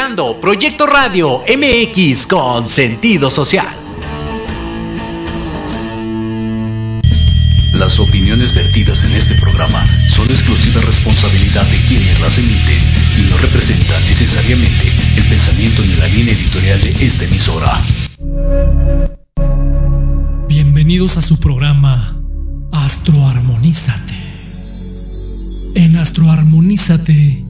Escuchando Proyecto Radio MX con sentido social. Las opiniones vertidas en este programa son exclusiva responsabilidad de quienes las emiten y no representan necesariamente el pensamiento ni la línea editorial de esta emisora. Bienvenidos a su programa Astroarmonízate. En Astroarmonízate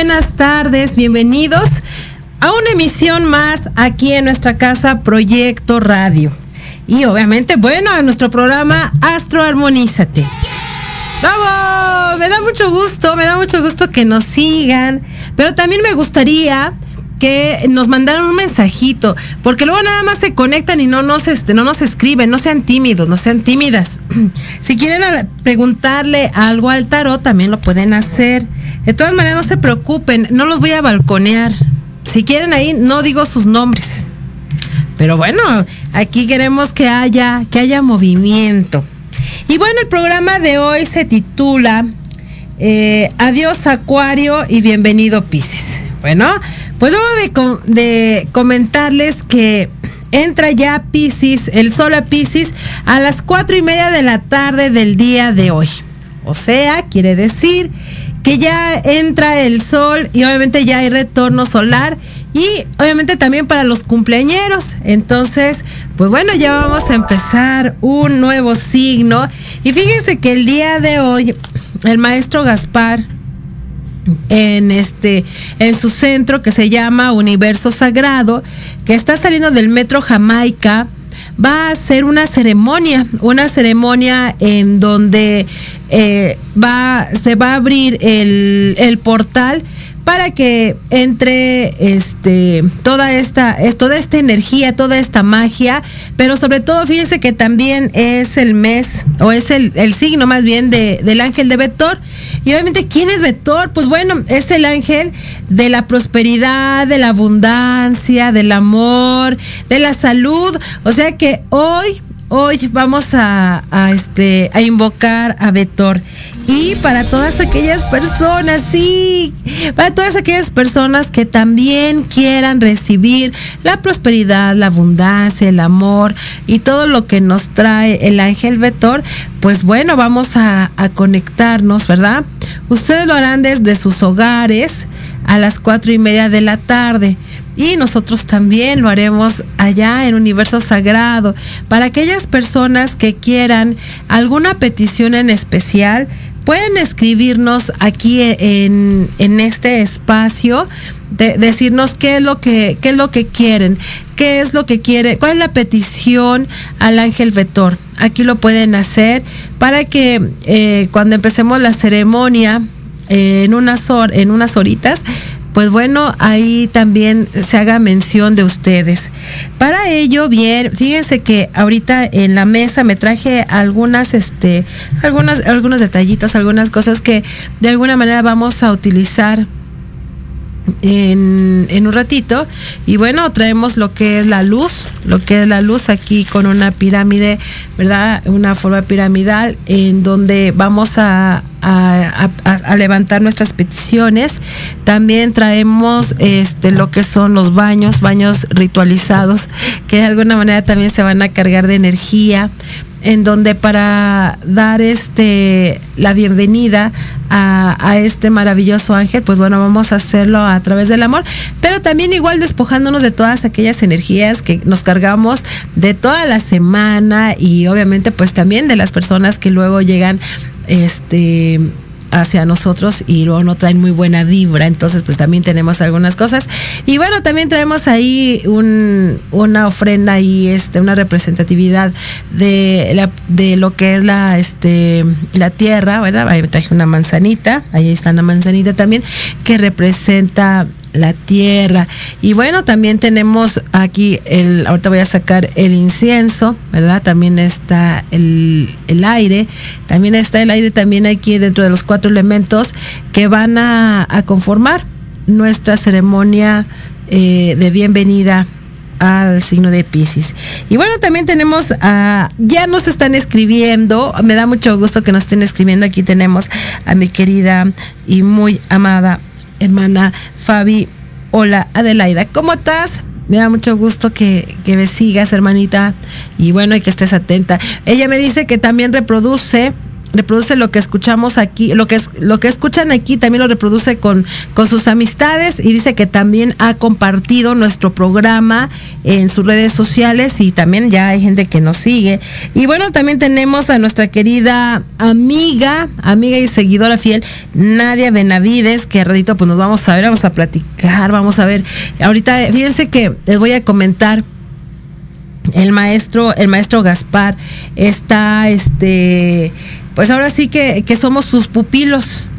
Buenas tardes, bienvenidos a una emisión más aquí en nuestra casa Proyecto Radio. Y obviamente, bueno, a nuestro programa Astro Armonízate. ¡Vamos! Me da mucho gusto, me da mucho gusto que nos sigan, pero también me gustaría que nos mandaran un mensajito, porque luego nada más se conectan y no nos, este, no nos escriben, no sean tímidos, no sean tímidas. si quieren preguntarle algo al tarot, también lo pueden hacer. De todas maneras, no se preocupen, no los voy a balconear. Si quieren ahí, no digo sus nombres. Pero bueno, aquí queremos que haya, que haya movimiento. Y bueno, el programa de hoy se titula eh, Adiós Acuario y bienvenido Pisces. Bueno, pues debo de, comentarles que entra ya Pisces, el sol a Pisces, a las cuatro y media de la tarde del día de hoy. O sea, quiere decir que ya entra el sol y obviamente ya hay retorno solar y obviamente también para los cumpleañeros. Entonces, pues bueno, ya vamos a empezar un nuevo signo. Y fíjense que el día de hoy, el maestro Gaspar, en este en su centro que se llama Universo Sagrado, que está saliendo del Metro Jamaica, va a hacer una ceremonia, una ceremonia en donde eh, va, se va a abrir el, el portal para que entre este toda esta toda esta energía, toda esta magia, pero sobre todo fíjense que también es el mes o es el, el signo más bien de, del ángel de Betor. Y obviamente, ¿quién es Betor? Pues bueno, es el ángel de la prosperidad, de la abundancia, del amor, de la salud. O sea que hoy hoy vamos a, este, a invocar a Betor. Y para todas aquellas personas, sí, para todas aquellas personas que también quieran recibir la prosperidad, la abundancia, el amor y todo lo que nos trae el ángel Betor, pues bueno, vamos a, a conectarnos, ¿verdad? Ustedes lo harán desde sus hogares a las cuatro y media de la tarde y nosotros también lo haremos allá en Universo Sagrado. Para aquellas personas que quieran alguna petición en especial, pueden escribirnos aquí en, este espacio, de, decirnos qué es lo que, qué es lo que quieren, qué es lo que quiere, cuál es la petición al ángel Vetor. Aquí lo pueden hacer para que eh, cuando empecemos la ceremonia en unas en unas horitas pues bueno, ahí también se haga mención de ustedes. Para ello, bien, fíjense que ahorita en la mesa me traje algunas, este, algunas, algunos detallitos, algunas cosas que de alguna manera vamos a utilizar en, en, un ratito. Y bueno, traemos lo que es la luz, lo que es la luz aquí con una pirámide, ¿verdad? Una forma piramidal en donde vamos a, a, a, levantar nuestras peticiones. También traemos este lo que son los baños, baños ritualizados, que de alguna manera también se van a cargar de energía en donde para dar este la bienvenida a, a, este maravilloso ángel, pues bueno, vamos a hacerlo a través del amor, pero también igual despojándonos de todas aquellas energías que nos cargamos de toda la semana y obviamente pues también de las personas que luego llegan este hacia nosotros y luego no traen muy buena vibra, entonces pues también tenemos algunas cosas. Y bueno, también traemos ahí un, una ofrenda y este, una representatividad de, la, de lo que es la, este, la tierra, ¿verdad? Ahí traje una manzanita, ahí está una manzanita también, que representa la tierra. Y bueno, también tenemos aquí el, ahorita voy a sacar el incienso, ¿verdad? También está el, el aire, también está el aire también aquí dentro de los cuatro elementos que van a, conformar nuestra ceremonia eh, de bienvenida al signo de Pisces. Y bueno, también tenemos, a, ya nos están escribiendo, me da mucho gusto que nos estén escribiendo, aquí tenemos a mi querida y muy amada hermana Fabi. Hola, Adelaida, ¿cómo estás? Me da mucho gusto que, que me sigas, hermanita, y bueno, y que estés atenta. Ella me dice que también reproduce reproduce lo que escuchamos aquí, lo que es lo que escuchan aquí también lo reproduce con, con sus amistades y dice que también ha compartido nuestro programa en sus redes sociales y también ya hay gente que nos sigue. Y bueno, también tenemos a nuestra querida amiga, amiga y seguidora fiel, Nadia Benavides, que ratito pues nos vamos a ver, vamos a platicar, vamos a ver. Ahorita fíjense que les voy a comentar el maestro, el maestro Gaspar está este pues ahora sí que, que somos sus pupilos.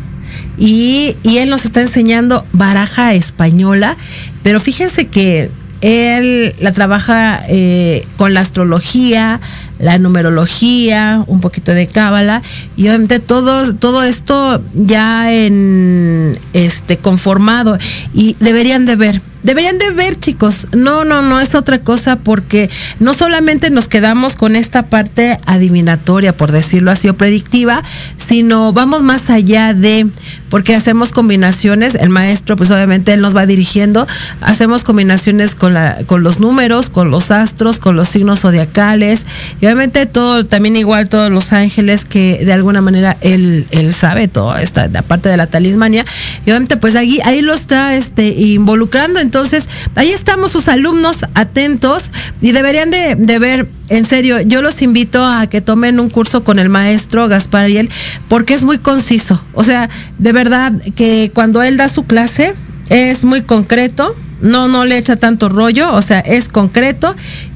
Y, y, él nos está enseñando baraja española, pero fíjense que él la trabaja eh, con la astrología, la numerología, un poquito de cábala y obviamente todo, todo esto ya en este conformado y deberían de ver Deberían de ver, chicos. No, no, no es otra cosa porque no solamente nos quedamos con esta parte adivinatoria, por decirlo así, o predictiva, sino vamos más allá de, porque hacemos combinaciones, el maestro, pues obviamente él nos va dirigiendo, hacemos combinaciones con, la, con los números, con los astros, con los signos zodiacales, y obviamente todo, también igual todos los ángeles que de alguna manera él, él sabe todo, esta parte de la talismania, y obviamente pues ahí, ahí lo está este, involucrando entonces, ahí estamos sus alumnos atentos y deberían de, ver en serio, yo los invito a que tomen un curso con el maestro Gaspar Ariel, porque es muy conciso. O sea, de verdad que cuando él da su clase es muy concreto, no, no le echa tanto rollo, o sea, es concreto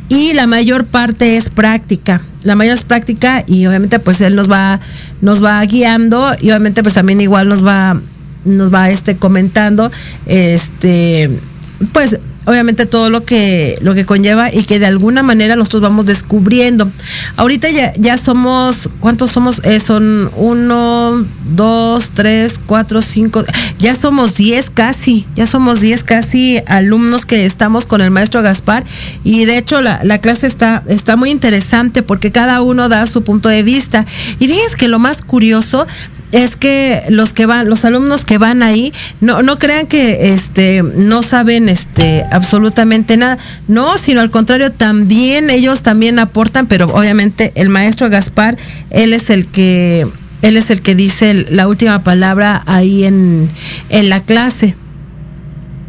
y la mayor parte es práctica. La mayor es práctica y obviamente pues él nos va, nos va guiando y obviamente pues también igual nos va, nos va este comentando, este pues obviamente todo lo que lo que conlleva y que de alguna manera nosotros vamos descubriendo. Ahorita ya, ya somos, ¿cuántos somos? Eh, son uno, dos, tres, cuatro, cinco, ya somos diez casi, ya somos diez casi alumnos que estamos con el maestro Gaspar y de hecho la, la clase está, está muy interesante porque cada uno da su punto de vista. Y fíjense que lo más curioso es que los que van, los alumnos que van ahí, no, no crean que este no saben este absolutamente nada. No, sino al contrario, también ellos también aportan, pero obviamente el maestro Gaspar, él es el que él es el que dice la última palabra ahí en, en la clase.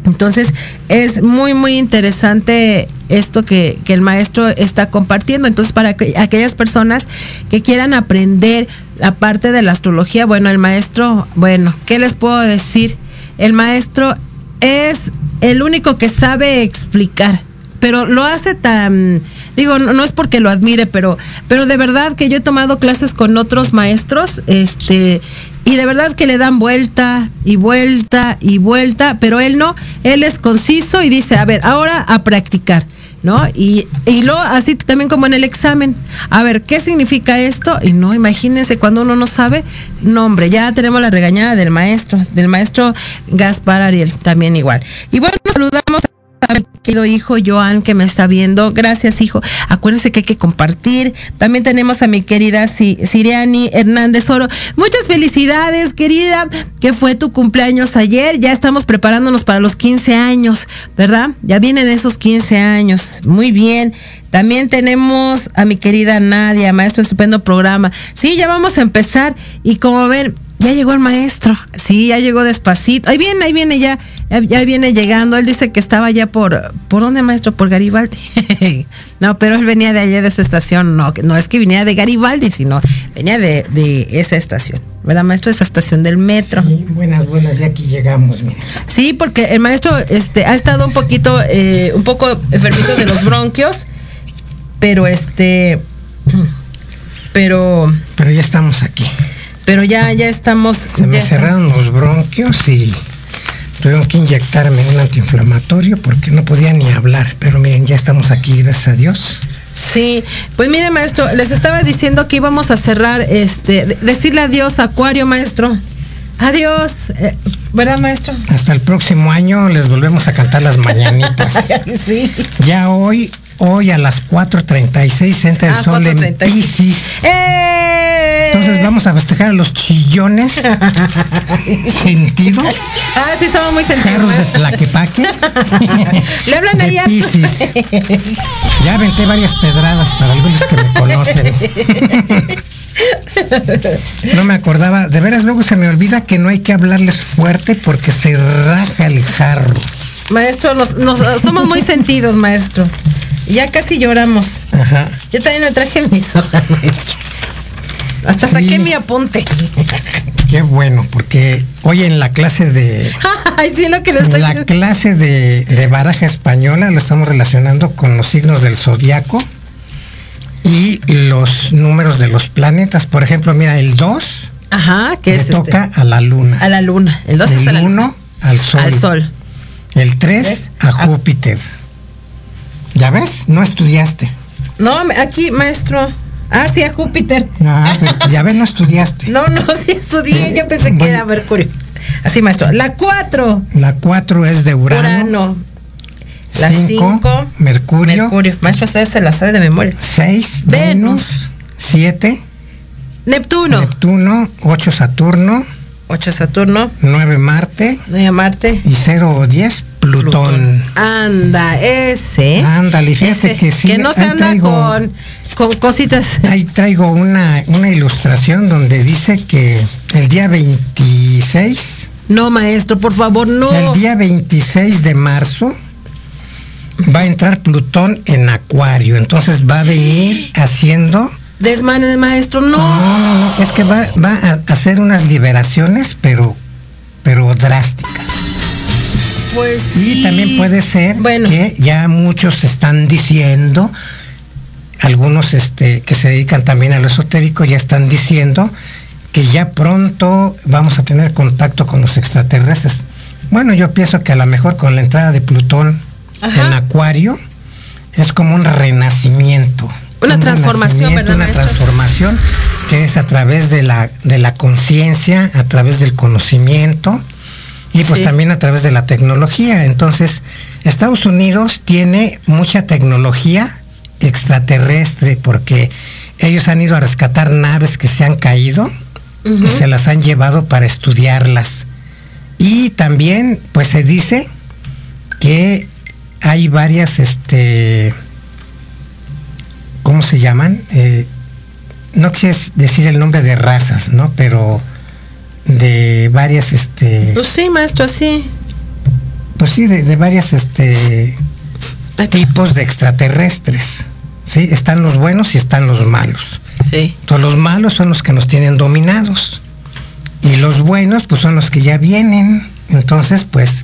Entonces es muy, muy interesante esto que, que, el maestro está compartiendo. Entonces, para que, aquellas personas que quieran aprender la parte de la astrología, bueno, el maestro, bueno, ¿qué les puedo decir? El maestro es el único que sabe explicar, pero lo hace tan, digo, no, no, es porque lo admire, pero, pero de verdad que yo he tomado clases con otros maestros, este, y de verdad que le dan vuelta y vuelta y vuelta, pero él no, él es conciso y dice, a ver, ahora a practicar. ¿no? Y, y luego así también como en el examen, a ver, ¿qué significa esto? Y no, imagínense, cuando uno no sabe, no, hombre, ya tenemos la regañada del maestro, del maestro Gaspar Ariel, también igual. Y bueno, saludamos querido hijo Joan que me está viendo. Gracias, hijo. Acuérdense que hay que compartir. También tenemos a mi querida Siriani Hernández Oro. Muchas felicidades, querida, que fue tu cumpleaños ayer. Ya estamos preparándonos para los 15 años, ¿verdad? Ya vienen esos 15 años. Muy bien. También tenemos a mi querida Nadia, maestro, estupendo programa. Sí, ya vamos a empezar. Y como ven, ya llegó el maestro. Sí, ya llegó despacito. Ahí viene, ahí viene ya. ya, viene llegando. Él dice que estaba ya por, ¿por dónde, maestro? Por Garibaldi. no, pero él venía de allá de esa estación. No, no es que viniera de Garibaldi, sino venía de, de esa estación. ¿Verdad, maestro? Esa estación del metro. Sí, buenas, buenas, ya aquí llegamos, mira. Sí, porque el maestro este, ha estado un poquito, eh, un poco enfermito de los bronquios, pero este, pero... Pero ya estamos aquí. Pero ya, ya estamos... Se me cerraron los bronquios y tuvieron que inyectarme un antiinflamatorio porque no podía ni hablar. Pero miren, ya estamos aquí, gracias a Dios. Sí, pues mire maestro, les estaba diciendo que íbamos a cerrar, este, decirle adiós a Acuario, maestro. Adiós, eh, ¿verdad, maestro? Hasta el próximo año les volvemos a cantar las mañanitas. sí. Ya hoy Hoy a las 4.36 entra el ah, sol en Pisces. ¡Eh! Entonces vamos a festejar a los chillones sentidos. Ah, sí, estamos muy sentidos. de Tlaquepaque. Le hablan ahí a Ya aventé varias pedradas para algunos que me conocen. No me acordaba, de veras luego se me olvida que no hay que hablarles fuerte porque se raja el jarro. Maestro, nos, somos muy sentidos, maestro. Ya casi lloramos. Ajá. Yo también me traje mi soda, maestro. Hasta saqué mi apunte. Qué bueno, porque hoy en la clase de. Ay, sí, lo que le estoy La clase de, de baraja española lo estamos relacionando con los signos del zodiaco y los números de los planetas. Por ejemplo, mira, el 2 Ajá, que le toca a la luna. A la luna. El 2 es el 1 al sol. Al sol. El 3 a Júpiter. ¿Ya ves? No estudiaste. No, aquí, maestro. Ah, sí, Júpiter. Ah, ya ves, no estudiaste. No, no, sí estudié. Yo pensé que era Mercurio. Así, maestro. La 4. La 4 es de Urano. Urano. La 5. Mercurio. Mercurio. Maestro, ustedes se la sabe de memoria. 6. Venus. 7. Neptuno. Neptuno. 8 Saturno. 8 Saturno. 9 Marte. 9 Marte. Y 0 o 10 Plutón. Anda, ese. Ándale, fíjate que sí. Que no se anda con, con cositas. Ahí traigo una, una ilustración donde dice que el día 26. No, maestro, por favor, no. El día 26 de marzo va a entrar Plutón en Acuario. Entonces va a venir haciendo. Desmanes, maestro, no. No, no, no. Es que va, va a hacer unas liberaciones, pero, pero drásticas. Pues y también puede ser que ya muchos están diciendo, algunos este, que se dedican también a lo esotérico ya están diciendo que ya pronto vamos a tener contacto con los extraterrestres. Bueno, yo pienso que a lo mejor con la entrada de Plutón en Acuario es como un renacimiento. Una transformación, ¿verdad? Una transformación que es a través de la, de la conciencia, a través del conocimiento y pues también a través de la tecnología. Entonces, Estados Unidos tiene mucha tecnología extraterrestre porque ellos han ido a rescatar naves que se han caído y se las han llevado para estudiarlas. Y también, pues se dice que hay varias, este, ¿cómo se llaman? Eh, no quieres decir el nombre de razas, ¿no? Pero de varias este pues sí maestro sí pues sí de, varias este tipos de extraterrestres sí están los buenos y están los malos. Sí. Entonces los malos son los que nos tienen dominados y los buenos pues son los que ya vienen. Entonces pues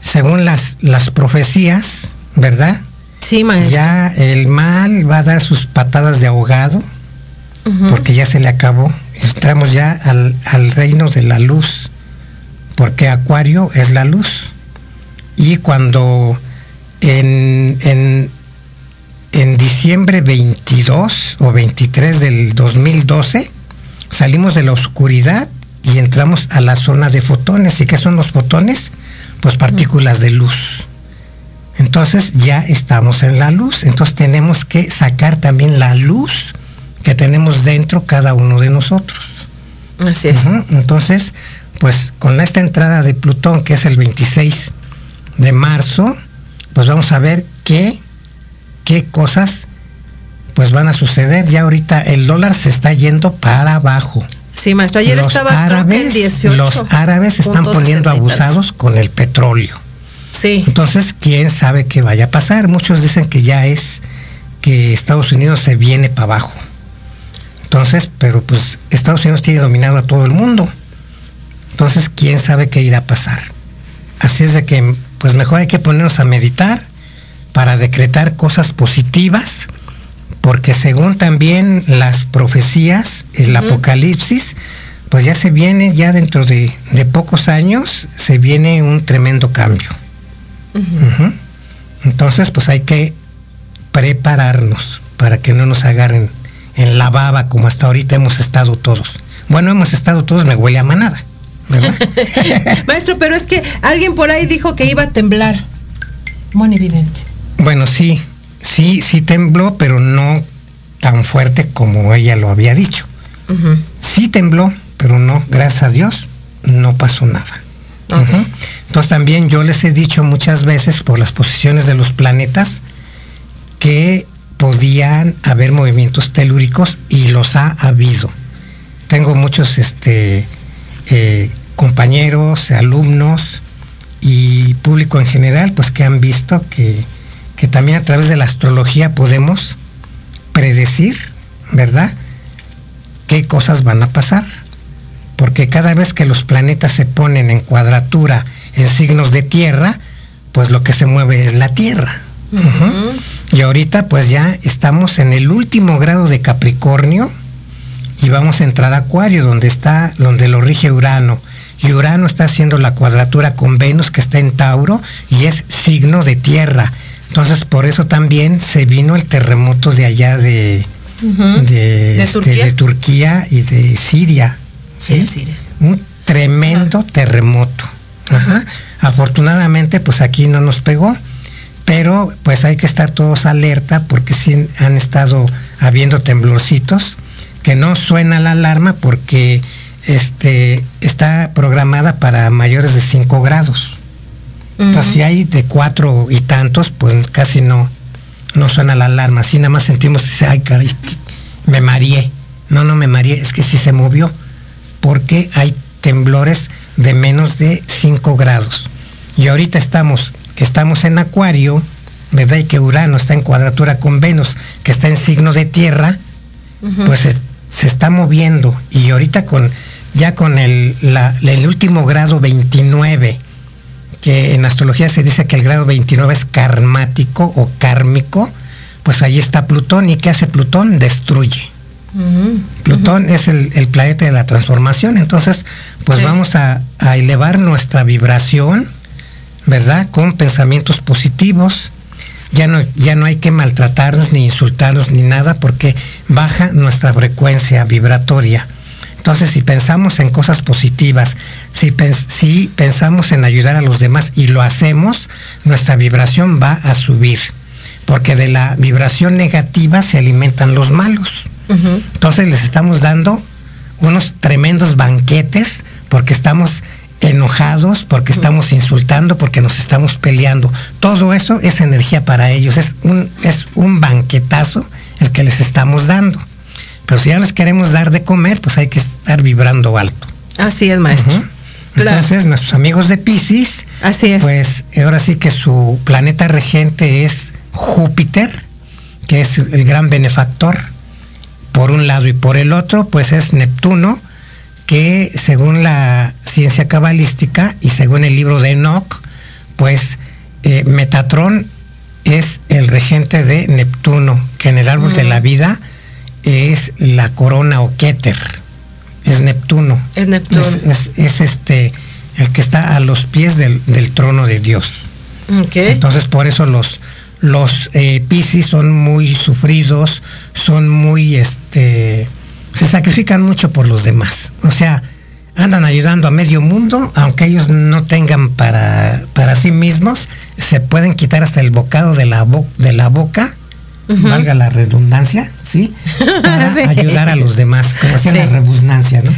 según las las profecías verdad sí maestro. Ya el mal va a dar sus patadas de ahogado porque ya se le acabó entramos ya al, reino de la luz, porque Acuario es la luz. Y cuando en, en, en diciembre 22 o 23 del 2012 salimos de la oscuridad y entramos a la zona de fotones. ¿Y qué son los fotones? Pues partículas de luz. Entonces ya estamos en la luz. Entonces tenemos que sacar también la luz que tenemos dentro cada uno de nosotros. Así es. Entonces, pues con esta entrada de Plutón, que es el 26 de marzo, pues vamos a ver qué, qué cosas pues van a suceder. Ya ahorita el dólar se está yendo para abajo. Sí, maestro, ayer los estaba creo que en árabes, 18. los árabes están punto poniendo 60 y tantos. abusados con el petróleo. Sí. Entonces, quién sabe qué vaya a pasar. Muchos dicen que ya es que Estados Unidos se viene para abajo. Entonces, pero pues Estados Unidos tiene dominado a todo el mundo. Entonces, quién sabe qué irá a pasar. Así es de que, pues mejor hay que ponernos a meditar para decretar cosas positivas, porque según también las profecías, el apocalipsis, pues ya se viene, ya dentro de, de pocos años, se viene un tremendo cambio. Entonces, pues hay que prepararnos para que no nos agarren en la baba como hasta ahorita hemos estado todos. Bueno, hemos estado todos, me huele a manada, ¿verdad? Maestro, pero es que alguien por ahí dijo que iba a temblar. Muy evidente. bueno, sí, sí, sí tembló, pero no tan fuerte como ella lo había dicho. Sí tembló, pero no, gracias a Dios, no pasó nada. Entonces también yo les he dicho muchas veces por las posiciones de los planetas que podían haber movimientos telúricos y los ha habido. Tengo muchos este, eh, compañeros, alumnos y público en general, pues que han visto que, que también a través de la astrología podemos predecir, ¿verdad? qué cosas van a pasar. Porque cada vez que los planetas se ponen en cuadratura en signos de tierra, pues lo que se mueve es la Tierra. Y ahorita pues ya estamos en el último grado de Capricornio y vamos a entrar a Acuario, donde está, donde lo rige Urano. Y Urano está haciendo la cuadratura con Venus, que está en Tauro, y es signo de tierra. Entonces, por eso también se vino el terremoto de allá de, de, este, Turquía? de Turquía y de Siria. Sí, sí. Un tremendo terremoto. Ajá. Afortunadamente, pues aquí no nos pegó, pero pues hay que estar todos alerta porque sí han estado habiendo temblorcitos, que no suena la alarma porque este está programada para mayores de 5 grados. Entonces, si hay de cuatro y tantos, pues casi no, no suena la alarma. Así nada más sentimos, ay, caray, me mareé. No, no me mareé, es que sí se movió, porque hay temblores de menos de 5 grados. Y ahorita estamos, que estamos en Acuario, ¿verdad? Y que Urano está en cuadratura con Venus, que está en signo de tierra, pues se, se está moviendo. Y ahorita con, ya con el, la- el último grado 29, que en astrología se dice que el grado 29 es karmático o kármico, pues ahí está Plutón. ¿Y qué hace Plutón? Destruye. Plutón es el, el planeta de la transformación, entonces pues Sí. vamos a, a elevar nuestra vibración, ¿verdad? Con pensamientos positivos. Ya no, ya no hay que maltratarnos, ni insultarnos, ni nada, porque baja nuestra frecuencia vibratoria. Entonces, si pensamos en cosas positivas, si, pens- si pensamos en ayudar a los demás y lo hacemos, nuestra vibración va a subir. Porque de la vibración negativa se alimentan los malos. Entonces les estamos dando unos tremendos banquetes porque estamos enojados, porque estamos insultando, porque nos estamos peleando. Todo eso es energía para ellos, es un, es un banquetazo el que les estamos dando. Pero si ya les queremos dar de comer, pues hay que estar vibrando alto. Así es, maestro. Claro. Entonces, nuestros amigos de Pisces, Así es. pues ahora sí que su planeta regente es Júpiter, que es el gran benefactor, por un lado, y por el otro, pues es Neptuno, que según la ciencia cabalística y según el libro de Enoch, pues eh, Metatrón es el regente de Neptuno, que en el árbol de la vida es la corona o Keter, es Neptuno. Es Neptuno. Es, es- es este el que está a los pies del, del trono de Dios. Entonces por eso los los eh, Piscis son muy sufridos, son muy este se sacrifican mucho por los demás. O sea, andan ayudando a medio mundo, aunque ellos no tengan para, para sí mismos, se pueden quitar hasta el bocado de la, bo- de la boca, valga la redundancia, ¿sí? Para Sí. ayudar a los demás, como hacía Sí. la redundancia, ¿no?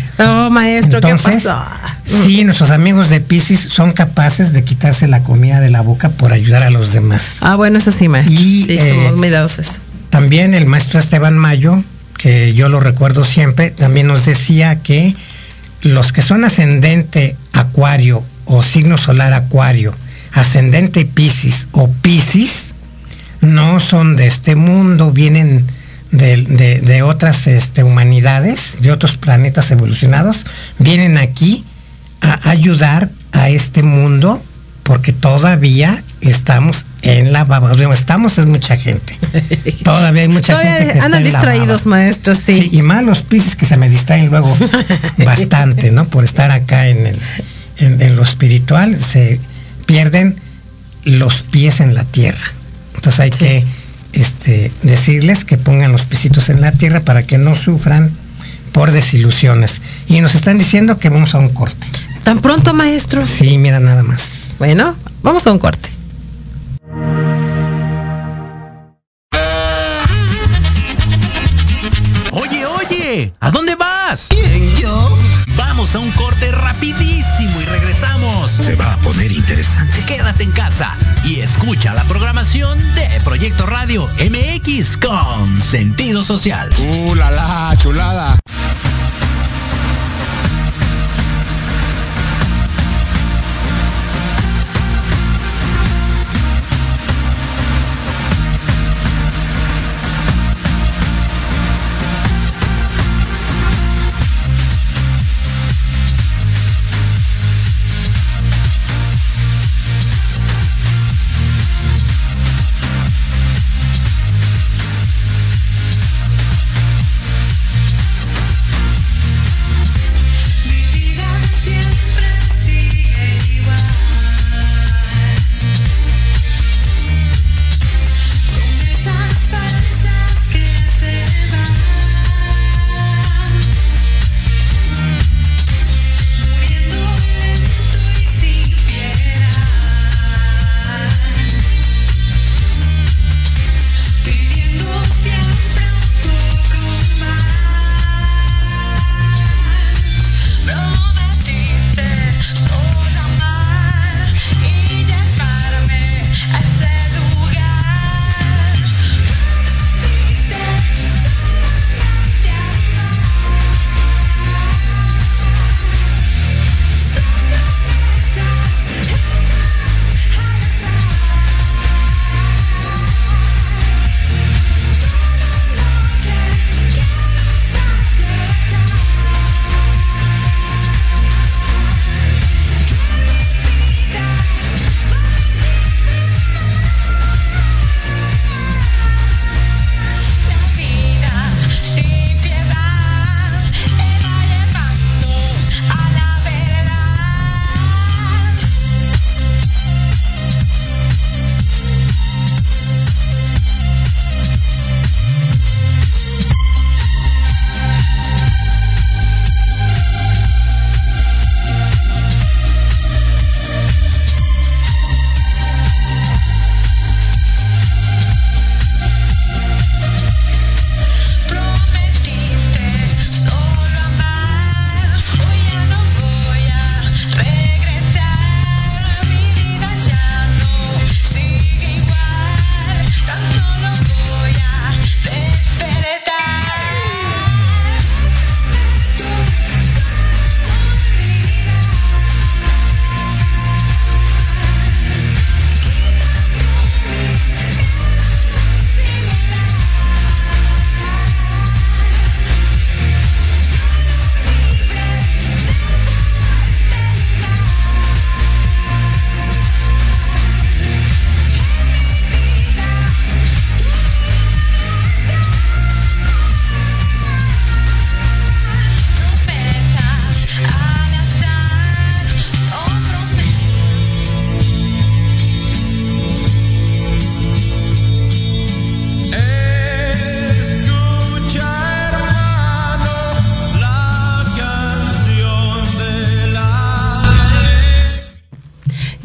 Oh, maestro, Entonces, ¿qué pasó? sí, nuestros amigos de Pisces son capaces de quitarse la comida de la boca por ayudar a los demás. Ah, bueno, eso sí, maestro. Y, sí, eh, somos cuidadosos. También el maestro Esteban Mayo que yo lo recuerdo siempre, también nos decía que los que son ascendente acuario o signo solar acuario, ascendente piscis o piscis, no son de este mundo, vienen de, otras este, humanidades, de otros planetas evolucionados, vienen aquí a ayudar a este mundo porque todavía estamos en la baba. Estamos es mucha gente. Todavía hay mucha gente que andan distraídos, maestros, sí. Y más los pisos que se me distraen luego bastante, ¿no? Por estar acá en, el, en, lo espiritual, se pierden los pies en la tierra. Entonces hay que este, decirles que pongan los pisitos en la tierra para que no sufran por desilusiones. Y nos están diciendo que vamos a un corte. ¿Tan pronto, maestro? Sí, mira nada más. Bueno, vamos a un corte. ¿A dónde vas? ¿Quién, yo? Vamos a un corte rapidísimo y regresamos. Se va a poner interesante. Quédate en casa y escucha la programación de Proyecto Radio MX con sentido social. ¡Uh, la, la chulada!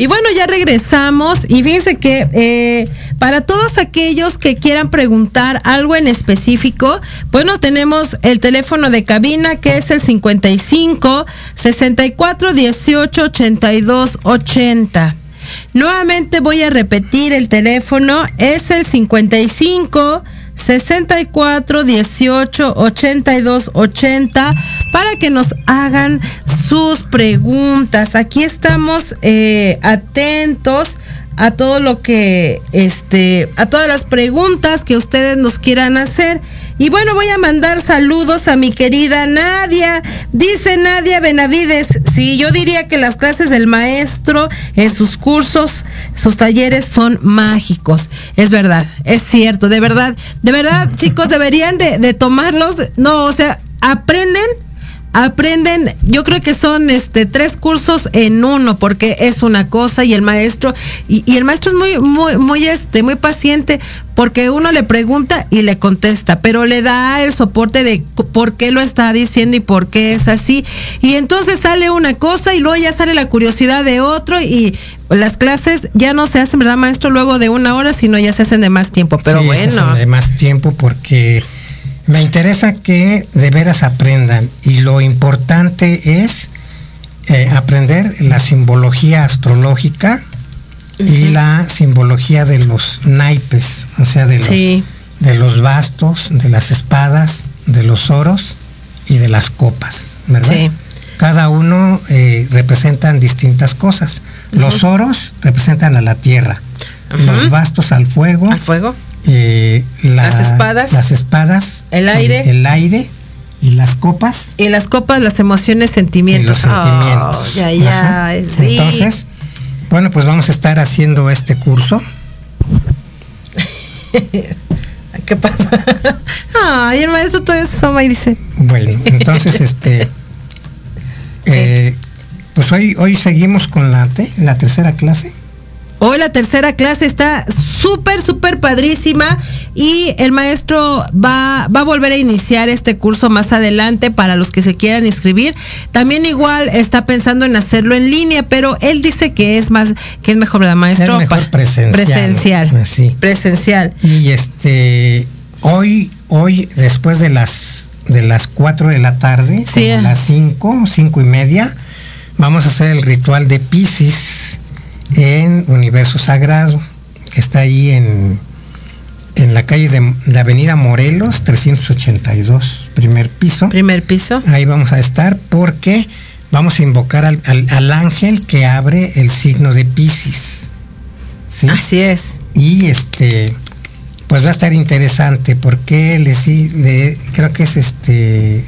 Y bueno, ya regresamos. Y fíjense que eh, para todos aquellos que quieran preguntar algo en específico, bueno, tenemos el teléfono de cabina que es el 55 64 18 82 80. Nuevamente voy a repetir el teléfono, es el 55 64 18 82 80 para que nos hagan sus preguntas. Aquí estamos eh, atentos a todo lo que, este, a todas las preguntas que ustedes nos quieran hacer. Y bueno, voy a mandar saludos a mi querida Nadia. Dice Nadia Benavides, sí, yo diría que las clases del maestro en sus cursos, sus talleres son mágicos. Es verdad, es cierto, de verdad, de verdad, chicos, deberían de, de tomarlos. No, o sea, aprenden aprenden, yo creo que son este tres cursos en uno, porque es una cosa y el maestro, y, y, el maestro es muy, muy, muy este, muy paciente, porque uno le pregunta y le contesta, pero le da el soporte de por qué lo está diciendo y por qué es así. Y entonces sale una cosa y luego ya sale la curiosidad de otro y las clases ya no se hacen, ¿verdad, maestro? Luego de una hora, sino ya se hacen de más tiempo. Pero Sí, se bueno. hacen de más tiempo porque me interesa que de veras aprendan y lo importante es eh, aprender la simbología astrológica y la simbología de los naipes, o sea, de los, Sí. de los bastos, de las espadas, de los oros y de las copas, ¿verdad? Sí. Cada uno eh, representan distintas cosas. Los oros representan a la tierra, los bastos al fuego, Al fuego. Eh, la- Las espadas. las espadas, El aire. el, aire y las copas Y las copas, las emociones, y sentimientos. los sentimientos. Oh, ya, ya, sí. Entonces, bueno, pues vamos a estar haciendo este curso. ¿Qué pasa? Ay, el maestro todo eso y dice. Bueno, entonces, este, eh, pues hoy, hoy seguimos con la, la tercera clase. Hoy la tercera clase está súper, súper padrísima y el maestro va, va a volver a iniciar este curso más adelante para los que se quieran inscribir. También igual está pensando en hacerlo en línea, pero él dice que es más, que es mejor, ¿verdad, maestro? Es mejor presencial. Presencial. Presencial. Y este, hoy, hoy, después de las de las 4 de la tarde, Sí. como las 5, cinco y media, vamos a hacer el ritual de Pisces en Universo Sagrado, que está ahí en, en la calle de, de Avenida Morelos, 382, primer piso. Primer piso. Ahí vamos a estar porque vamos a invocar al, al- al ángel que abre el signo de Pisces. ¿sí? Así es. Y este, pues va a estar interesante porque le, le- creo que es este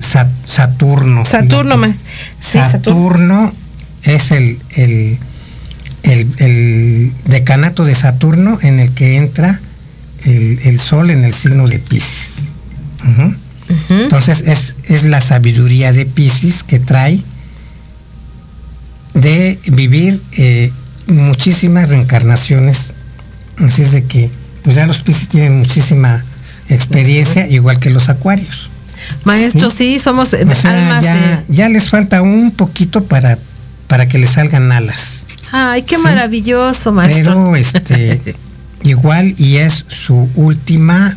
Sa- Saturno. Saturno más. Sí, Saturno. Saturno es el, el, el- el decanato de Saturno en el que entra el, el Sol en el signo de Pisces. Entonces es, es la sabiduría de Pisces que trae de vivir eh, muchísimas reencarnaciones. Así es de que, pues ya los Pisces tienen muchísima experiencia, igual que los acuarios. Maestro, sí, ¿Sí? somos O sea, almas ya, de. ya les falta un poquito para, para que les salgan alas. Ay, qué Sí. maravilloso, maestro. Pero este, igual y es su última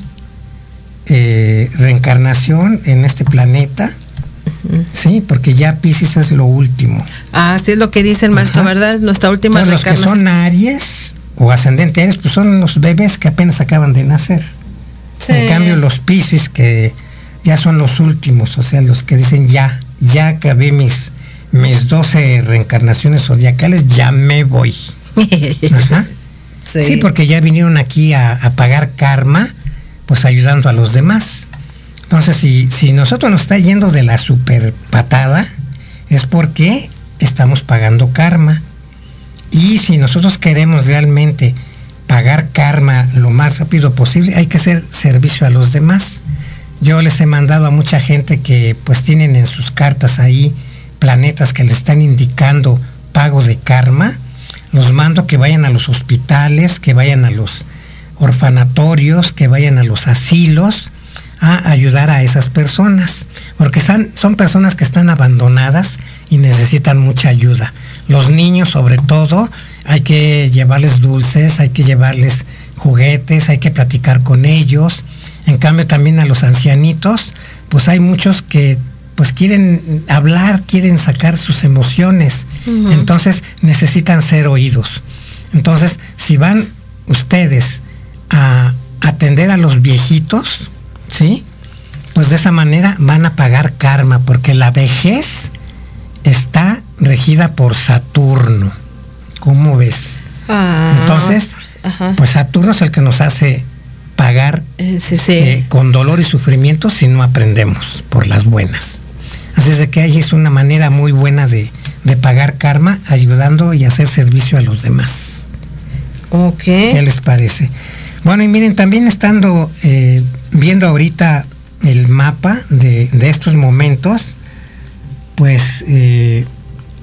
eh, reencarnación en este planeta. Sí, porque ya Pisces es lo último. Ah, sí es lo que dice el maestro, Ajá. ¿verdad? Es nuestra última Entonces, los que reencarnación. son Aries o ascendente Aries, pues son los bebés que apenas acaban de nacer. Sí. En cambio, los Pisces que ya son los últimos, o sea, los que dicen ya, ya acabé mis, mis 12 reencarnaciones zodiacales, ya me voy. Ajá. sí. Sí, porque ya vinieron aquí a, a pagar karma, pues ayudando a los demás. Entonces, si, si nosotros nos está yendo de la super patada, es porque estamos pagando karma. Y si nosotros queremos realmente pagar karma lo más rápido posible, hay que hacer servicio a los demás. Yo les he mandado a mucha gente que pues tienen en sus cartas ahí planetas que les están indicando pago de karma. Los mando que vayan a los hospitales, que vayan a los orfanatorios, que vayan a los asilos a ayudar a esas personas, porque son, son personas que están abandonadas y necesitan mucha ayuda. Los niños sobre todo, hay que llevarles dulces, hay que llevarles juguetes, hay que platicar con ellos. En cambio también a los ancianitos, pues hay muchos que pues quieren hablar, quieren sacar sus emociones. Entonces necesitan ser oídos. Entonces, si van ustedes a, atender a los viejitos, ¿sí? Pues de esa manera van a pagar karma, porque la vejez está regida por Saturno. ¿Cómo ves? Ah, Entonces, ajá. pues Saturno es el que nos hace pagar Eh, sí, sí. eh, con dolor y sufrimiento si no aprendemos por las buenas. Así es de que ahí es una manera muy buena de, de pagar karma, ayudando y hacer servicio a los demás. ok. ¿Qué les parece? Bueno, y miren, también estando eh, viendo ahorita el mapa de, de estos momentos, pues eh,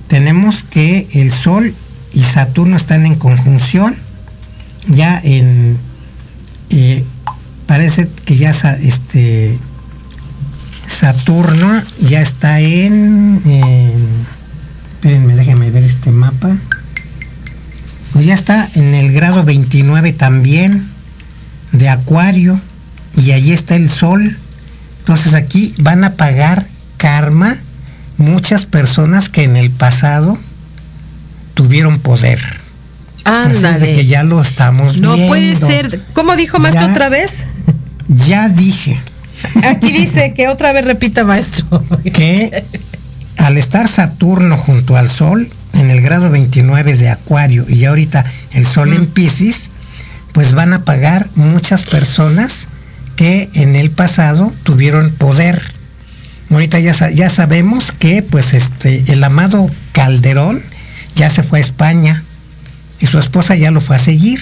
tenemos que el Sol y Saturno están en conjunción, ya en, eh, parece que ya este, Saturno ya está en, en- espérenme, déjenme ver este mapa. Pues ya está en el grado 29 también de Acuario y allí está el Sol. Entonces aquí van a pagar karma muchas personas que en el pasado tuvieron poder. Ándale. que ya lo estamos no viendo. puede ser. ¿Cómo dijo maestro Ya. otra vez? Ya dije Aquí dice que otra vez repita maestro. que al estar Saturno junto al Sol en el grado 29 de Acuario y ya ahorita el Sol en Pisces, pues van a pagar muchas personas que en el pasado tuvieron poder. Ahorita ya, ya sabemos que pues este el amado Calderón ya se fue a España y su esposa ya lo fue a seguir.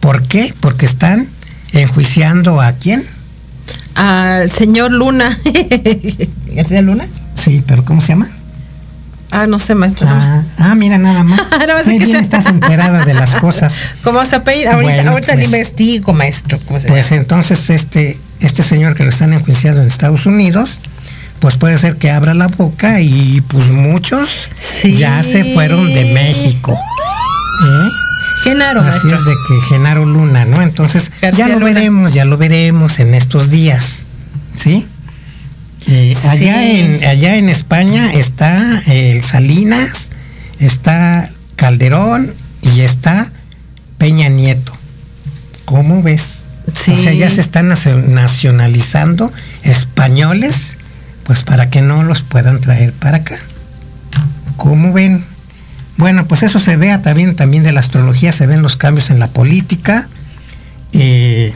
¿Por qué? Porque están enjuiciando a quién? Al señor Luna. ¿García Luna? Sí, pero ¿cómo se llama? Ah, no sé, maestro. Ah, ah, mira nada más. Más Muy bien estás enterada de las cosas. ¿Cómo se apellida? Ahorita, Bueno, ahorita pues- le investigo, maestro. ¿Cómo se Pues llama? entonces este, este señor que lo están enjuiciando en Estados Unidos, pues puede ser que abra la boca y pues muchos Sí. ya se fueron de México. ¿eh? Genaro, Así maestro. es de que Genaro Luna, ¿no? Entonces García ya lo Luna. veremos, ya lo veremos en estos días, ¿sí? Eh, allá, en, allá en España está el Salinas, está Calderón y está Peña Nieto. ¿Cómo ves? Sí. O sea, ya se están nacio- nacionalizando españoles, pues para que no los puedan traer para acá. ¿Cómo ven? Bueno, pues eso se vea también, también de la astrología, se ven los cambios en la política. Eh,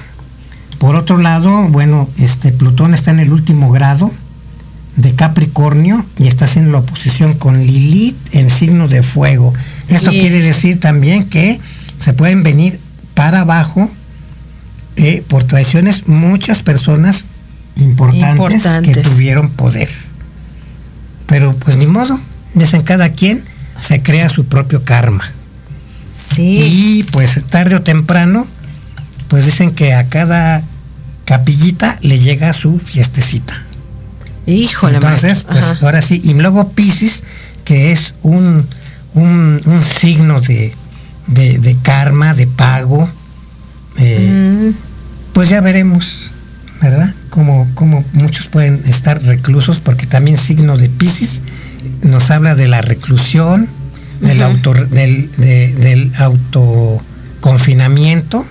por otro lado, bueno, este Plutón está en el último grado de Capricornio y está haciendo la oposición con Lilith en signo de fuego. Eso Sí. quiere decir también que se pueden venir para abajo eh, por traiciones muchas personas importantes, Importantes. que tuvieron poder. Pero pues ni modo, dicen cada quien se crea su propio karma. Sí. Y pues tarde o temprano, pues dicen que a cada capillita le llega su fiestecita. Híjole, Entonces, pues Ajá. ahora sí, y luego Pisces, que es un, un, un signo de, de, de karma, de pago, eh, Mm, pues ya veremos, ¿verdad? Como, como muchos pueden estar reclusos, porque también signo de Pisces nos habla de la reclusión, del, auto, del, de- del autoconfinamiento,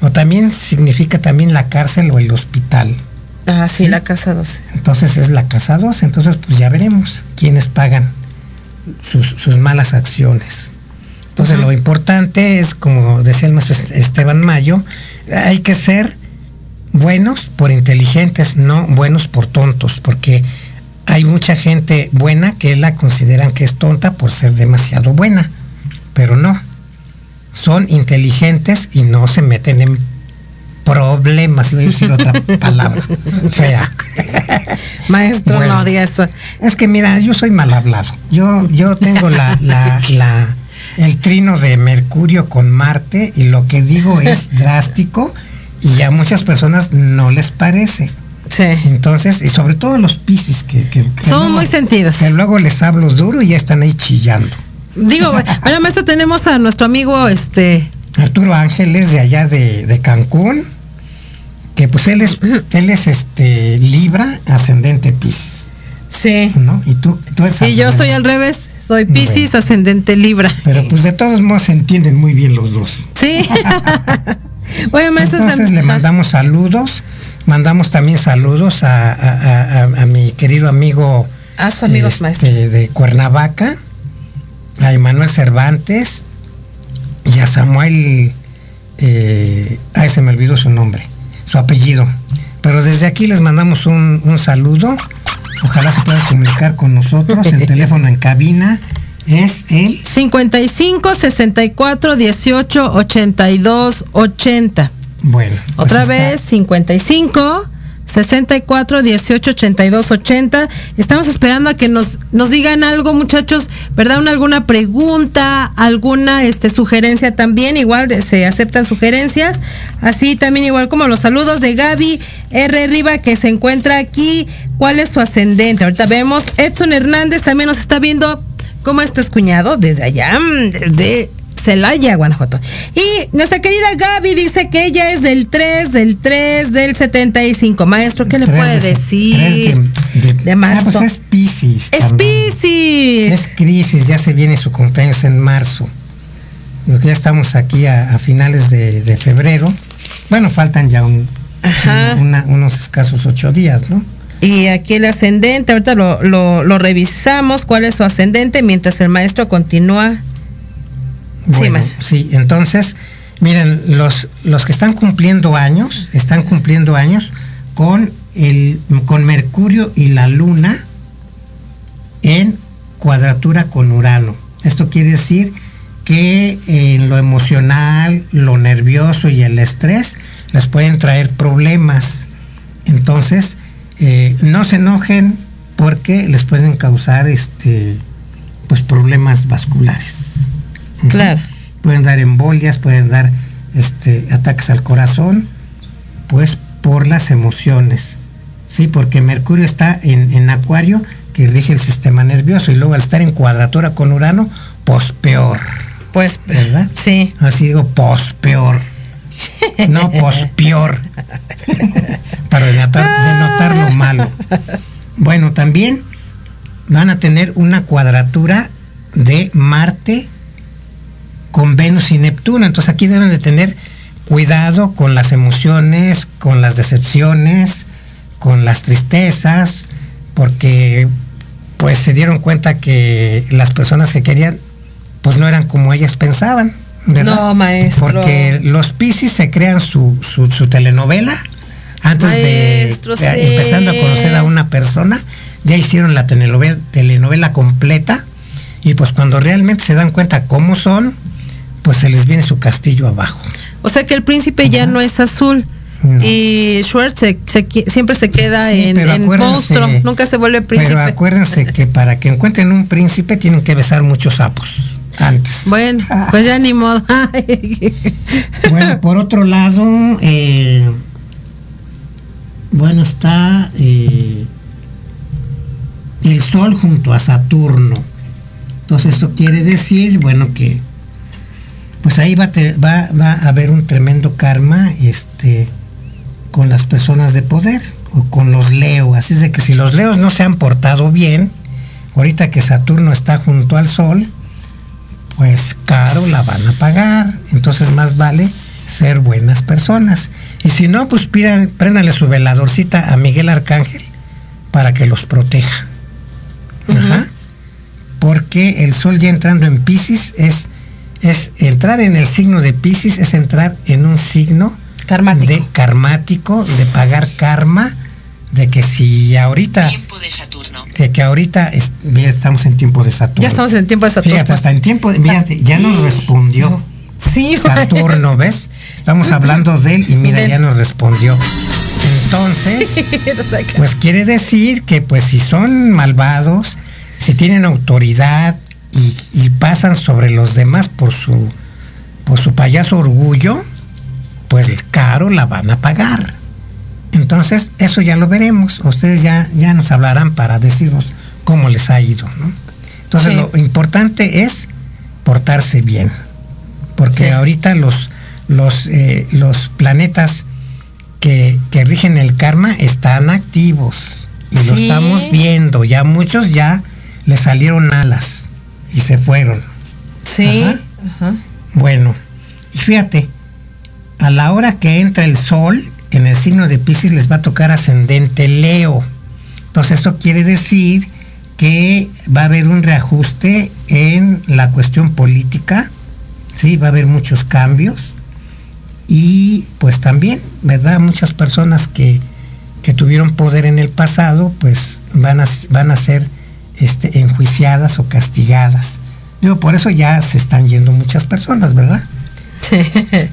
o también significa también la cárcel o el hospital. ah, sí, Sí. la casa 12. Entonces es la casa 2, entonces pues ya veremos quiénes pagan sus, sus malas acciones. Entonces lo importante es, como decía el maestro Esteban Mayo, hay que ser buenos por inteligentes, no buenos por tontos, porque hay mucha gente buena que la consideran que es tonta por ser demasiado buena, pero no. Son inteligentes y no se meten en problemas, iba a decir otra palabra fea. Maestro, Bueno. no diga eso. Es que mira, yo soy mal hablado. Yo, yo tengo la, la, la, el trino de Mercurio con Marte y lo que digo es drástico y a muchas personas no les parece. Sí. Entonces, y sobre todo los piscis que, que, que Son luego- muy sentidos. Que luego les hablo duro y ya están ahí chillando. Digo, bueno, maestro, tenemos a nuestro amigo, este, Arturo Ángeles de allá de, de Cancún, que pues él es, él es este Libra ascendente Piscis, sí. ¿no? Y tú, tú eres Y yo soy al revés, soy Piscis, Bueno. ascendente Libra. Pero pues de todos modos se entienden muy bien los dos. Sí. Bueno, maestro, Entonces le mandamos saludos, mandamos también saludos a, a- a- a mi querido amigo a su amigos este, maestro. de Cuernavaca, a Emanuel Cervantes y a Samuel, eh, ay se me olvidó su nombre, su apellido. Pero desde aquí les mandamos un, un saludo. Ojalá se puedan comunicar con nosotros. El teléfono en cabina es el 55 64 18 82 80. Bueno. pues Otra vez, 55 64 18 82 80. Estamos esperando a que nos, nos digan algo, muchachos, ¿verdad? Una, alguna pregunta, alguna este, sugerencia también. Igual se aceptan sugerencias. Así también, igual como los saludos de Gaby R. Riva, que se encuentra aquí. ¿Cuál es su ascendente? Ahorita vemos. Edson Hernández también nos está viendo. ¿Cómo estás, cuñado? Desde allá, mm, desde Celaya, Guanajuato. Y nuestra querida Gaby dice que ella es del 3, del 3, del 75. Maestro, ¿qué le puede de- decir? de, de- De marzo. Ah, pues es Pisces. Es. Piscis. Es crisis, ya se viene su cumpleaños en marzo. Ya estamos aquí a, a finales de, de febrero. Bueno, faltan ya un- Ajá. una- unos escasos ocho días, ¿no? Y aquí el ascendente, ahorita lo, lo, lo revisamos, cuál es su ascendente, mientras el maestro continúa. Bueno, sí, entonces, miren, los, los que están cumpliendo años, están cumpliendo años con el con Mercurio y la Luna en cuadratura con Urano. Esto quiere decir que en lo emocional, lo nervioso y el estrés les pueden traer problemas. Entonces, eh, no se enojen porque les pueden causar este pues problemas vasculares. Claro. Pueden dar embolias, pueden dar este ataques al corazón, pues por las emociones. Sí, porque Mercurio está en, en Acuario, que rige el sistema nervioso, y luego al estar en cuadratura con Urano, pues peor. Pues, ¿Verdad? Sí. Así digo, pos peor. No, pos peor. Para denotar, denotar lo malo. Bueno, también van a tener una cuadratura de Marte con Venus y Neptuno. Entonces aquí deben de tener cuidado con las emociones, con las decepciones, con las tristezas, porque pues se dieron cuenta que las personas que querían pues no eran como ellas pensaban. ¿verdad? No, maestro. Porque los Piscis se crean su, su, su telenovela antes Maestro, de, de- sí. empezando a conocer a una persona, ya hicieron la telenovela, telenovela completa y pues cuando realmente se dan cuenta cómo son, pues se les viene su castillo abajo. O sea que el príncipe ya no es azul. No. Y Schwartz se- se qui- siempre se queda Sí, en, monstruo, nunca se vuelve príncipe. Pero acuérdense que para que encuentren un príncipe tienen que besar muchos sapos antes. Bueno, Ah. pues ya ni modo. Bueno, por otro lado, eh, bueno, está eh, el Sol junto a Saturno. Entonces esto quiere decir, bueno, que pues ahí va, a te- va, va a haber un tremendo karma este, con las personas de poder o con los Leo. Así es de que si los Leos no se han portado bien, ahorita que Saturno está junto al Sol, pues caro la van a pagar. Entonces más vale ser buenas personas. Y si no, pues pidan, su veladorcita a Miguel Arcángel para que los proteja. Ajá. Porque el sol ya entrando en Pisces es, es entrar en el signo de Pisces, es entrar en un signo Karmático. de karmático, de pagar karma, de que si ahorita, Tiempo de Saturno. de que ahorita es- mira, estamos en tiempo de Saturno. ya estamos en tiempo de Saturno. Fíjate, hasta en tiempo, de- fíjate, ya nos respondió Sí, Saturno, ¿ves? Estamos hablando de él y mira, ya nos respondió. Entonces, pues quiere decir que pues si son malvados, si tienen autoridad y, y pasan sobre los demás por su, por su payaso orgullo, pues caro la van a pagar. Entonces, eso ya lo veremos. Ustedes ya, ya nos hablarán para decirnos cómo les ha ido, ¿no? Entonces, Sí. lo importante es portarse bien. Porque Sí. ahorita los, los, eh, los planetas que, que rigen el karma están activos. Y lo estamos viendo. Ya muchos ya le salieron alas y se fueron. Sí. Ajá. Ajá. Bueno, y fíjate, a la hora que entra el sol en el signo de Pisces les va a tocar ascendente Leo. Entonces esto quiere decir que va a haber un reajuste en la cuestión política, sí, va a haber muchos cambios y pues también, ¿verdad? Muchas personas que, que tuvieron poder en el pasado, pues van a, van a ser este, enjuiciadas o castigadas. Digo, por eso ya se están yendo muchas personas, ¿verdad?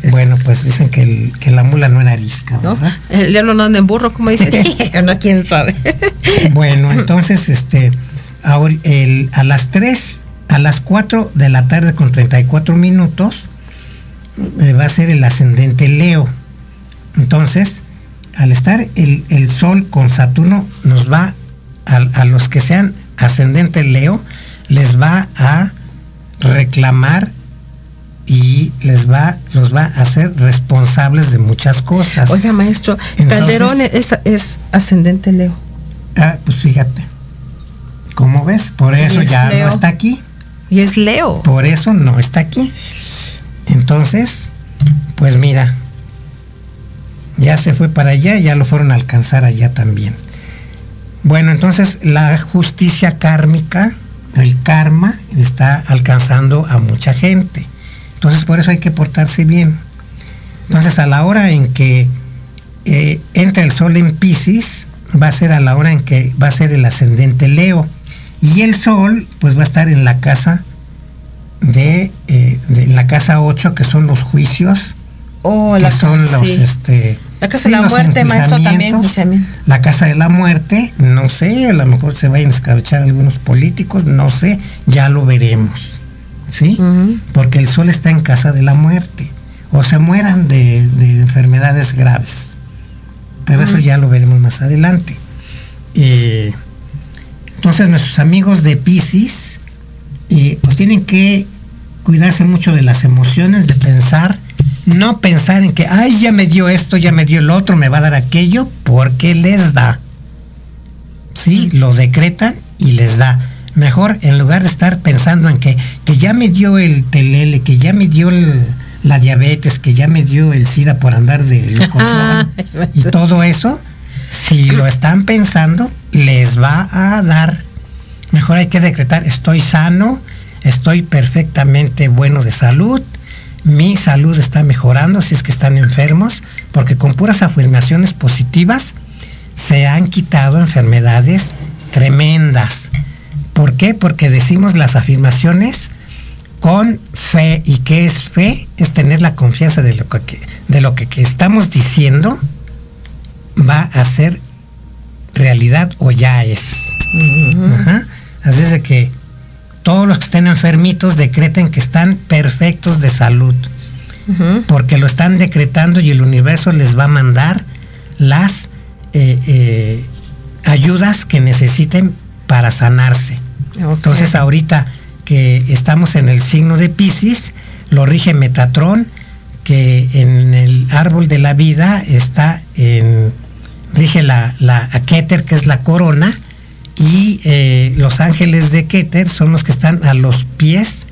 Bueno, pues dicen que, la mula no era arisca, ¿verdad? El diablo no anda en burro, como dice. no, quién sabe. bueno, entonces, este, a las 3, a las 4 de la tarde con 34 minutos, eh, va a ser el ascendente Leo. Entonces, al estar el, Sol con Saturno, nos va, a, a los que sean ascendente Leo, les va a reclamar y les va, los va a hacer responsables de muchas cosas. Oiga, maestro, Calderón es, es, ascendente Leo. Ah, pues fíjate. ¿Cómo ves? Por eso ya no está aquí. Y es Leo. Por eso no está aquí. Entonces, pues mira, ya se fue para allá, ya lo fueron a alcanzar allá también. Bueno, entonces la justicia kármica, el karma, está alcanzando a mucha gente. Entonces por eso hay que portarse bien. Entonces a la hora en que eh, entra el sol en Pisces, va a ser a la hora en que va a ser el ascendente Leo. Y el sol pues va a estar en la casa de, eh, la casa 8, que son los juicios. Oh, que son los este la casa de la muerte, maestro, también, La casa de la muerte, no sé, a lo mejor se vayan a escabechar algunos políticos, no sé, ya lo veremos. ¿sí? Porque el sol está en casa de la muerte. O se mueran de, enfermedades graves. Pero eso ya lo veremos más adelante. Eh, entonces nuestros amigos de Pisces, eh, pues tienen que cuidarse mucho de las emociones, de pensar, no pensar en que, ay, ya me dio esto, ya me dio el otro, me va a dar aquello, porque les da. Sí, lo decretan y les da mejor en lugar de estar pensando en que, que ya me dio el telele, que ya me dio la diabetes, que ya me dio el SIDA por andar de lococión y todo eso, si lo están pensando, les va a dar. Mejor hay que decretar, estoy sano, estoy perfectamente bueno de salud, mi salud está mejorando si es que están enfermos, porque con puras afirmaciones positivas se han quitado enfermedades tremendas. ¿Por qué? Porque decimos las afirmaciones con fe. ¿Y qué es fe? Es tener la confianza de lo que, de lo que, estamos diciendo va a ser realidad o ya es. Así es de que que estén enfermitos decreten que están perfectos de salud. Porque lo están decretando y el universo les va a mandar las eh, eh, ayudas que necesiten para sanarse. Entonces ahorita que estamos en el signo de Pisces, lo rige Metatrón, que en el árbol de la vida está en, rige la, la Keter, que es la corona, y eh, los ángeles de Keter son los que están a los pies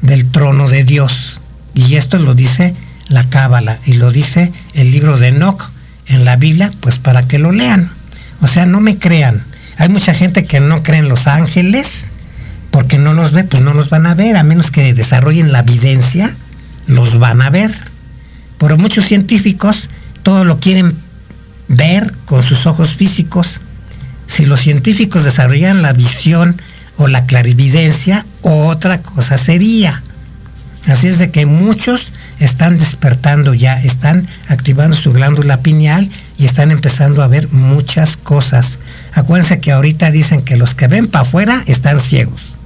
del trono de Dios. Y esto lo dice la Cábala y lo dice el libro de Enoch en la Biblia, pues para que lo lean. O sea, no me crean. Hay mucha gente que no cree en los ángeles porque no los ve, pues no los van a ver, a menos que desarrollen la evidencia, los van a ver. Pero muchos científicos todo lo quieren ver con sus ojos físicos. Si los científicos desarrollan la visión o la clarividencia, otra cosa sería. Así es de que muchos están despertando ya, están activando su glándula pineal y están empezando a ver muchas cosas. Acuérdense que ahorita dicen que los que ven para afuera están ciegos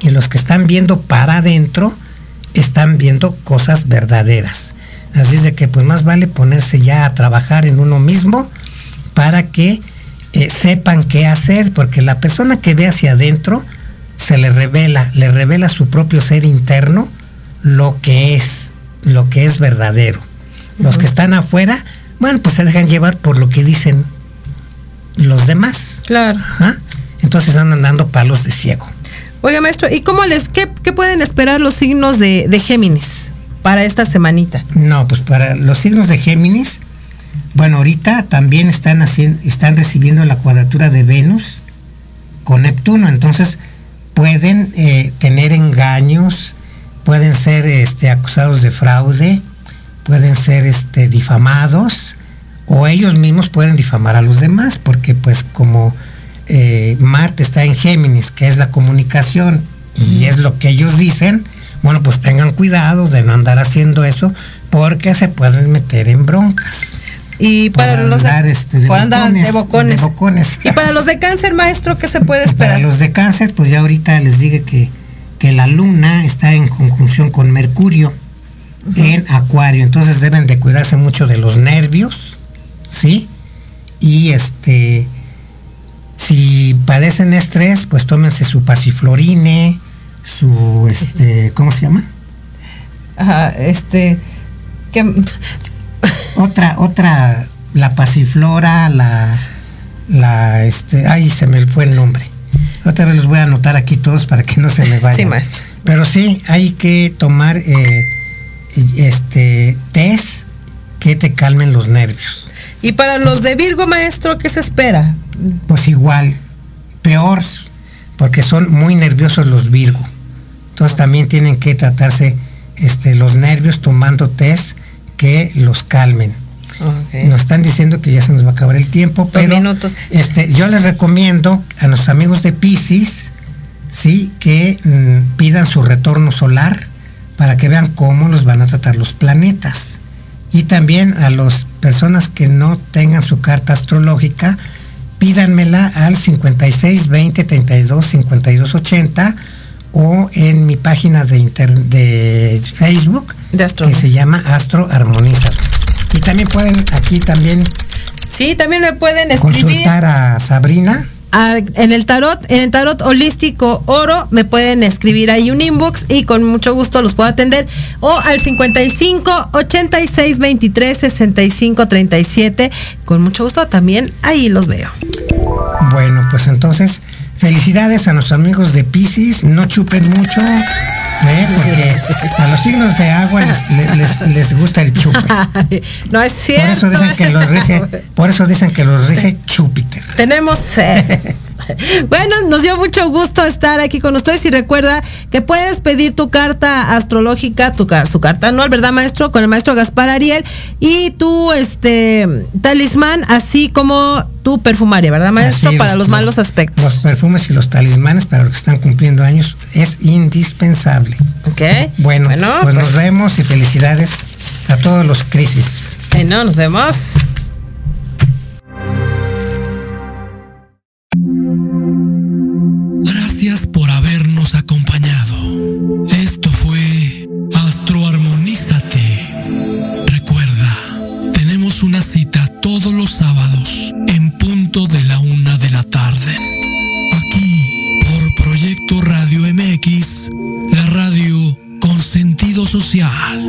y los que están viendo para adentro están viendo cosas verdaderas. Así es de que pues más vale ponerse ya a trabajar en uno mismo para que eh, sepan qué hacer, porque la persona que ve hacia adentro se le revela, le revela su propio ser interno lo que es, lo que es verdadero. Los que están afuera, bueno, pues se dejan llevar por lo que dicen los demás. Claro. Entonces andan dando palos de ciego. Oiga, maestro, ¿y cómo les, qué, pueden esperar los signos de, Géminis para esta semanita? No, pues para los signos de Géminis, bueno, ahorita también están haciendo, están recibiendo la cuadratura de Venus con Neptuno, entonces pueden eh, tener engaños, pueden ser este, acusados de fraude, pueden ser este, difamados, o ellos mismos pueden difamar a los demás, porque pues como eh, Marte está en Géminis, que es la comunicación, y es lo que ellos dicen, bueno, pues tengan cuidado de no andar haciendo eso, porque se pueden meter en broncas. Y para los andar, este, de bocones, bocones. de bocones. Y para los de cáncer, maestro, ¿qué se puede Para esperar? los de cáncer, pues ya ahorita les dije que, que la luna está en conjunción con Mercurio en Acuario, entonces deben de cuidarse mucho de los nervios, ¿sí? Y este, si padecen estrés, pues tómense su pasiflorine, su, este, ¿cómo se llama? Ajá, este, que Otra, otra, la pasiflora, la, la, este, ay, se me fue el nombre. Otra vez los voy a anotar aquí todos para que no se me vayan. Sí, maestro. Pero sí, hay que tomar, eh, este, test que te calmen los nervios. y para los de Virgo, maestro, ¿qué se espera? Pues igual, peor, porque son muy nerviosos los Virgo. Entonces también tienen que tratarse, este, los nervios tomando test que los calmen. Nos están diciendo que ya se nos va a acabar el tiempo, pero minutos. este, yo les recomiendo a los amigos de Pisces, sí, que mm, pidan su retorno solar para que vean cómo los van a tratar los planetas. Y también a las personas que no tengan su carta astrológica, pídanmela al 56 20 32 52 80 o en mi página de, inter- de Facebook De que se llama Astro Armoniza. Y también pueden aquí también Sí, también me pueden escribir consultar a Sabrina. a- en el tarot, en el tarot holístico oro, me pueden escribir ahí un inbox y con mucho gusto los puedo atender. O al 55 86 23 65 37. Con mucho gusto también ahí los veo. Bueno, pues entonces, felicidades a nuestros amigos de Pisces, no chupen mucho, ¿eh? porque a los signos de agua les, les- les gusta el chupe. no es Por cierto. eso dicen que los rige, por eso dicen que los rige Júpiter. Tenemos. eh, bueno, nos dio mucho gusto estar aquí con ustedes y recuerda que puedes pedir tu carta astrológica, tu su carta anual, ¿verdad, maestro? Con el maestro Gaspar Ariel y tu este talismán, así como tu perfumaria, ¿verdad, maestro? Así, Para los malos aspectos. Los perfumes y los talismanes para los que están cumpliendo años es indispensable. ¿Ok? Bueno, bueno pues, pues, nos vemos y felicidades a todos los crisis. bueno, nos vemos. Astroarmonízate. Recuerda, tenemos una cita todos los sábados en punto de la una de la tarde. Aquí, por Proyecto Radio MX, la radio con sentido social.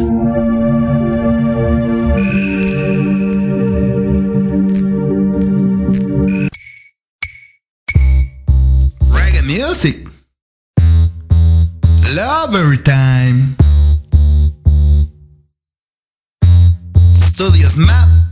Reggae music. Lover time. Studios Map.